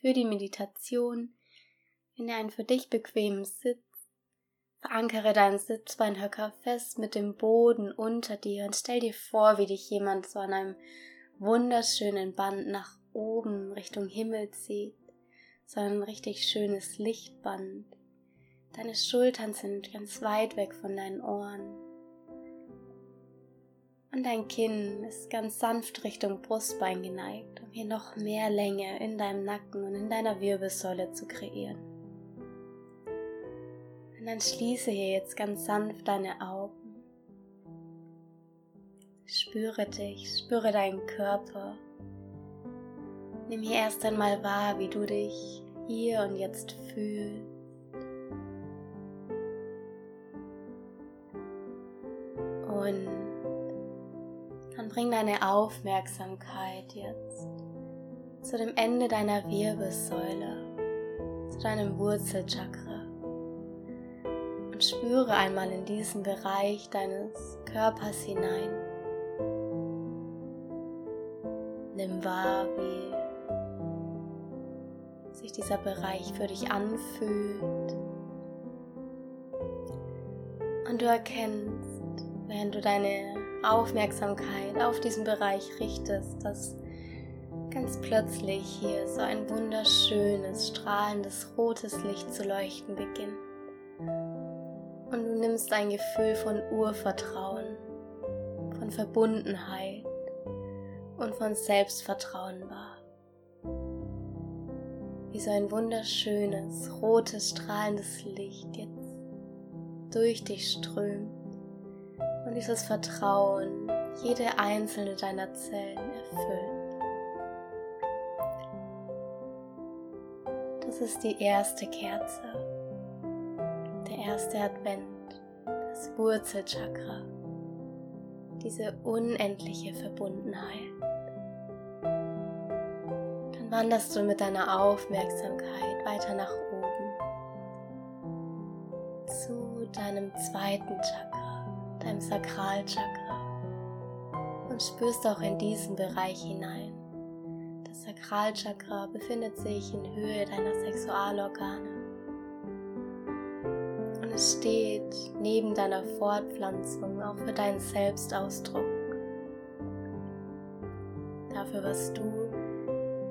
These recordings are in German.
für die Meditation. Finde einen für dich bequemen Sitz. Verankere deinen Sitzbeinhöcker fest mit dem Boden unter dir und stell dir vor, wie dich jemand so an einem wunderschönen Band nach oben Richtung Himmel zieht. So ein richtig schönes Lichtband. Deine Schultern sind ganz weit weg von deinen Ohren. Und dein Kinn ist ganz sanft Richtung Brustbein geneigt, um hier noch mehr Länge in deinem Nacken und in deiner Wirbelsäule zu kreieren. Und dann schließe hier jetzt ganz sanft deine Augen. Spüre dich, spüre deinen Körper. Nimm hier erst einmal wahr, wie du dich hier und jetzt fühlst. Bring deine Aufmerksamkeit jetzt zu dem Ende deiner Wirbelsäule, zu deinem Wurzelchakra. Und spüre einmal in diesen Bereich deines Körpers hinein. Nimm wahr, wie sich dieser Bereich für dich anfühlt. Und du erkennst, während du deine Aufmerksamkeit auf diesen Bereich richtest, dass ganz plötzlich hier so ein wunderschönes, strahlendes rotes Licht zu leuchten beginnt. Und du nimmst ein Gefühl von Urvertrauen, von Verbundenheit und von Selbstvertrauen wahr. Wie so ein wunderschönes, rotes, strahlendes Licht jetzt durch dich strömt und dieses Vertrauen jede einzelne deiner Zellen erfüllt. Das ist die erste Kerze, der erste Advent, das Wurzelchakra, diese unendliche Verbundenheit. Dann wanderst du mit deiner Aufmerksamkeit weiter nach oben. Zu deinem zweiten Chakra deinem Sakralchakra und spürst auch in diesen Bereich hinein. Das Sakralchakra befindet sich in Höhe deiner Sexualorgane und es steht neben deiner Fortpflanzung auch für deinen Selbstausdruck, dafür, was du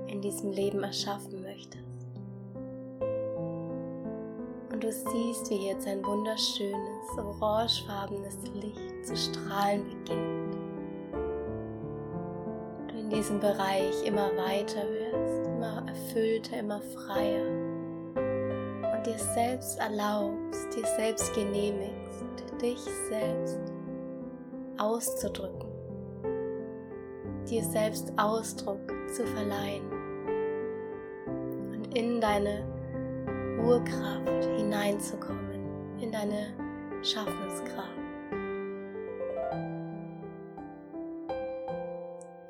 in diesem Leben erschaffen möchtest. Und du siehst, wie jetzt ein wunderschönes, orangefarbenes Licht zu strahlen beginnt. Du in diesem Bereich immer weiter wirst, immer erfüllter, immer freier. Und dir selbst erlaubst, dir selbst genehmigst, dich selbst auszudrücken, dir selbst Ausdruck zu verleihen und in deine Urkraft hineinzukommen, in deine Schaffenskraft.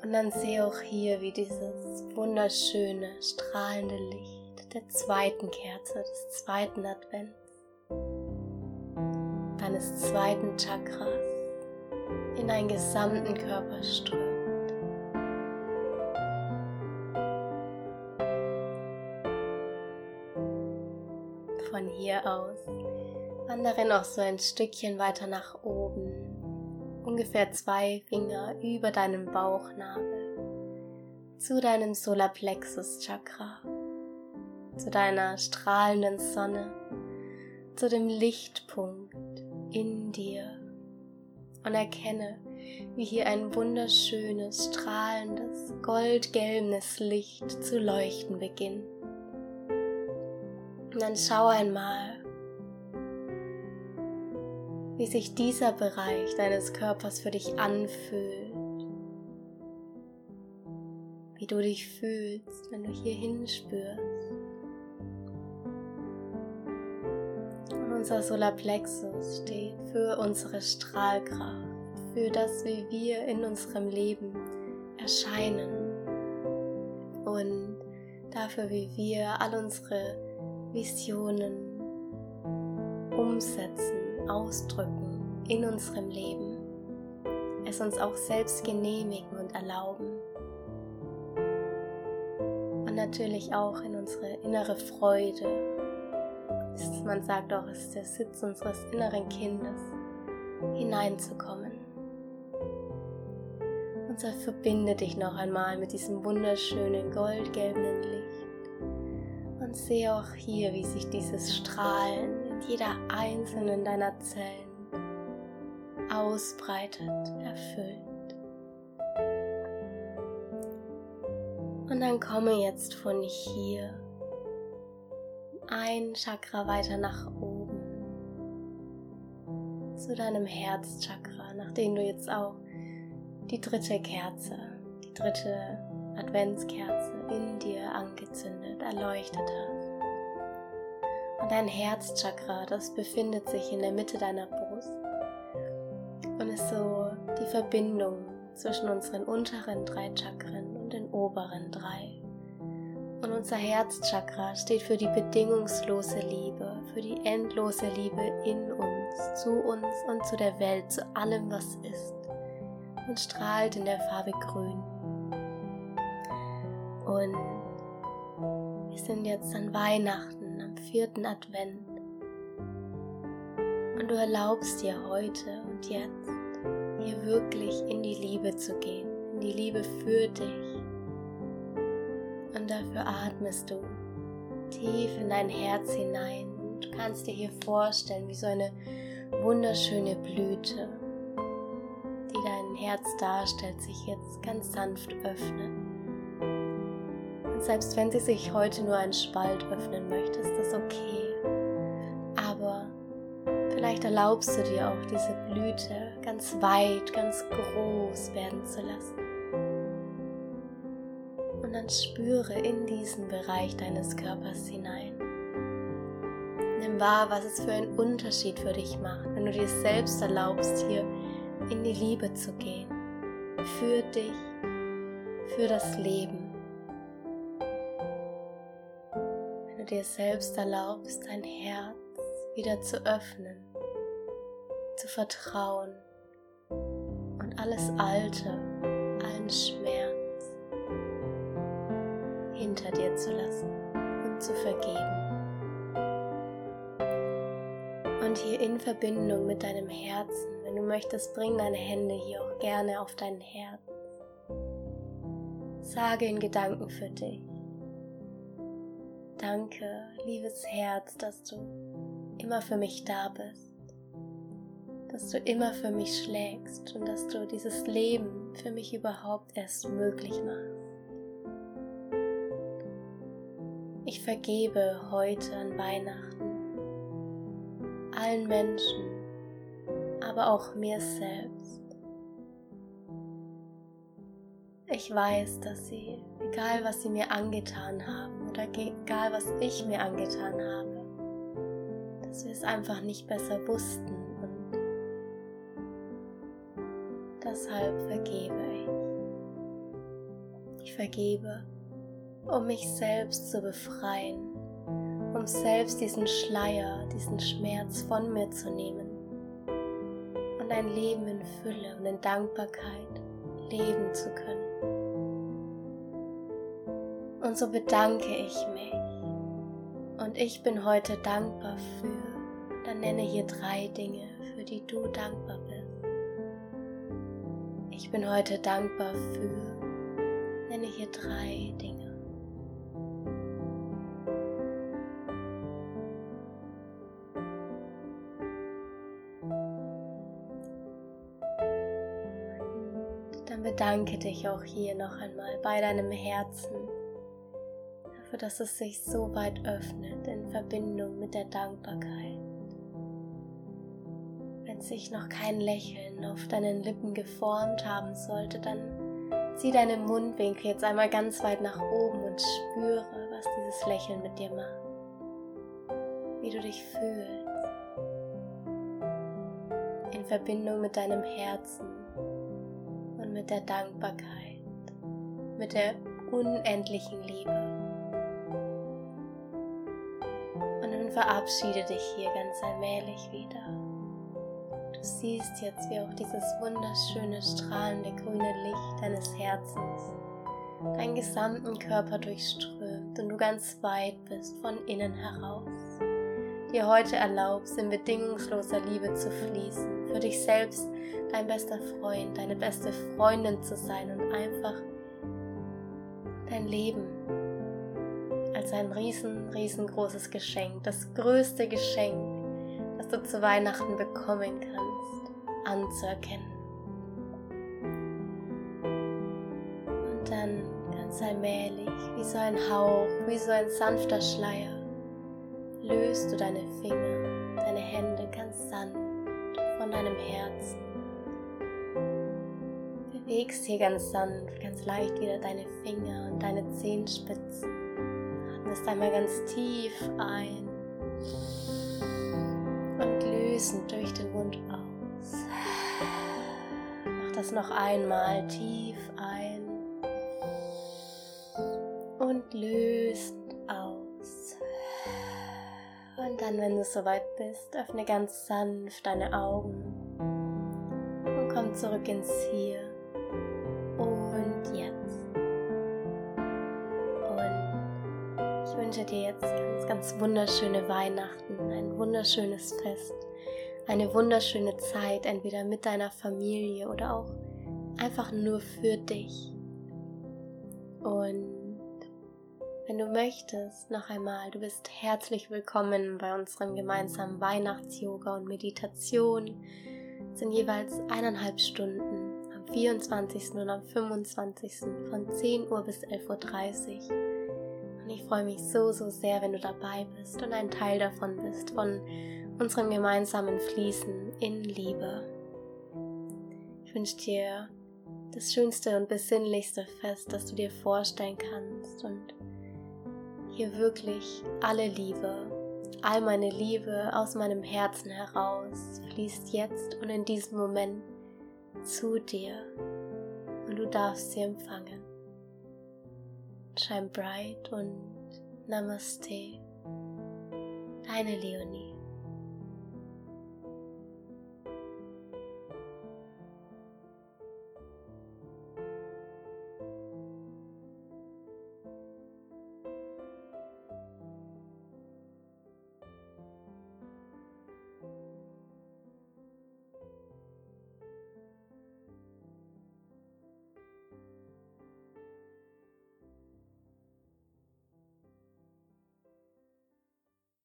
Und dann sehe auch hier, wie dieses wunderschöne, strahlende Licht der zweiten Kerze, des zweiten Advents, deines zweiten Chakras in deinen gesamten Körper strömt. Von hier aus. Wandere noch so ein Stückchen weiter nach oben, ungefähr zwei Finger über deinem Bauchnabel, zu deinem Solarplexus Chakra, zu deiner strahlenden Sonne, zu dem Lichtpunkt in dir. Und erkenne, wie hier ein wunderschönes, strahlendes, goldgelbenes Licht zu leuchten beginnt. Und dann schau einmal, wie sich dieser Bereich deines Körpers für dich anfühlt. Wie du dich fühlst, wenn du hier hinspürst. Und unser Solarplexus steht für unsere Strahlkraft, für das, wie wir in unserem Leben erscheinen und dafür, wie wir all unsere Visionen umsetzen, ausdrücken in unserem Leben, es uns auch selbst genehmigen und erlauben. Und natürlich auch in unsere innere Freude. Man sagt auch, es ist der Sitz unseres inneren Kindes, hineinzukommen. Und so verbinde dich noch einmal mit diesem wunderschönen goldgelben Licht und sehe auch hier, wie sich dieses Strahlen in jeder einzelnen deiner Zellen ausbreitet, erfüllt. Und dann komme jetzt von hier ein Chakra weiter nach oben zu deinem Herzchakra, nachdem du jetzt auch die dritte Kerze, die dritte Adventskerze in dir angezündet, erleuchtet hast. Und dein Herzchakra, das befindet sich in der Mitte deiner Brust und ist so die Verbindung zwischen unseren unteren drei Chakren und den oberen drei. Und unser Herzchakra steht für die bedingungslose Liebe, für die endlose Liebe in uns, zu uns und zu der Welt, zu allem, was ist. Und strahlt in der Farbe Grün. Und wir sind jetzt an Weihnachten, am vierten Advent. Und du erlaubst dir heute und jetzt, hier wirklich in die Liebe zu gehen, in die Liebe für dich und dafür atmest du tief in dein Herz hinein. Du kannst dir hier vorstellen, wie so eine wunderschöne Blüte, die dein Herz darstellt, sich jetzt ganz sanft öffnet. Selbst wenn sie sich heute nur ein Spalt öffnen möchte, ist das okay. Aber vielleicht erlaubst du dir auch diese Blüte ganz weit, ganz groß werden zu lassen und dann spüre in diesen Bereich deines Körpers hinein. Nimm wahr, was es für einen Unterschied für dich macht, wenn du dir selbst erlaubst, hier in die Liebe zu gehen. Für dich, für das Leben. Dir selbst erlaubst, dein Herz wieder zu öffnen, zu vertrauen und alles Alte, allen Schmerz hinter dir zu lassen und zu vergeben. Und hier in Verbindung mit deinem Herzen, wenn du möchtest, bring deine Hände hier auch gerne auf dein Herz. Sage in Gedanken für dich. Danke, liebes Herz, dass du immer für mich da bist, dass du immer für mich schlägst und dass du dieses Leben für mich überhaupt erst möglich machst. Ich vergebe heute an Weihnachten allen Menschen, aber auch mir selbst. Ich weiß, dass sie, egal was sie mir angetan haben oder egal was ich mir angetan habe, dass wir es einfach nicht besser wussten und deshalb vergebe ich. Ich vergebe um mich selbst zu befreien, um selbst diesen Schleier, diesen Schmerz von mir zu nehmen und ein Leben in Fülle und in Dankbarkeit leben zu können. So bedanke ich mich. Und ich bin heute dankbar für, dann nenne hier drei Dinge, für die du dankbar bist. Ich bin heute dankbar für, nenne hier drei Dinge. bedanke dich auch hier noch einmal bei deinem Herzen dafür, dass es sich so weit öffnet in Verbindung mit der Dankbarkeit. Wenn sich noch kein Lächeln auf deinen Lippen geformt haben sollte, dann zieh deine Mundwinkel jetzt einmal ganz weit nach oben und spüre, was dieses Lächeln mit dir macht. Wie du dich fühlst. In Verbindung mit deinem Herzen mit der Dankbarkeit, mit der unendlichen Liebe. Verabschiede dich hier ganz allmählich wieder. Du siehst jetzt, wie auch dieses wunderschöne, strahlende grüne Licht deines Herzens deinen gesamten Körper durchströmt und du ganz weit bist von innen heraus. Dir heute erlaubst, in bedingungsloser Liebe zu fließen, für dich selbst dein bester Freund, deine beste Freundin zu sein und einfach dein Leben als ein riesen, riesengroßes Geschenk, das größte Geschenk, das du zu Weihnachten bekommen kannst, anzuerkennen. Und dann ganz allmählich, wie so ein Hauch, wie so ein sanfter Schleier, löst du deine Finger, deine Hände ganz sanft von deinem Herzen. Bewegst hier ganz sanft, ganz leicht wieder deine Finger und deine Zehenspitzen. Atmest einmal ganz tief ein und lösend durch den Mund aus. Mach das noch einmal tief ein und lösend aus. Und dann, wenn du soweit bist, öffne ganz sanft deine Augen und komm zurück ins Hier wünsche dir jetzt ganz, ganz wunderschöne Weihnachten, ein wunderschönes Fest, eine wunderschöne Zeit, entweder mit deiner Familie oder auch einfach nur für dich. Und wenn du möchtest, noch einmal, du bist herzlich willkommen bei unserem gemeinsamen Weihnachts-Yoga und Meditation. Es sind jeweils eineinhalb Stunden am 24. und am 25. von 10 Uhr bis 11.30 Uhr. Und ich freue mich so, so sehr, wenn du dabei bist und ein Teil davon bist, von unserem gemeinsamen Fließen in Liebe. Ich wünsche dir das schönste und besinnlichste Fest, das du dir vorstellen kannst und hier wirklich alle Liebe, all meine Liebe aus meinem Herzen heraus fließt jetzt und in diesem Moment zu dir und du darfst sie empfangen. Shine bright und Namaste, deine Leonie.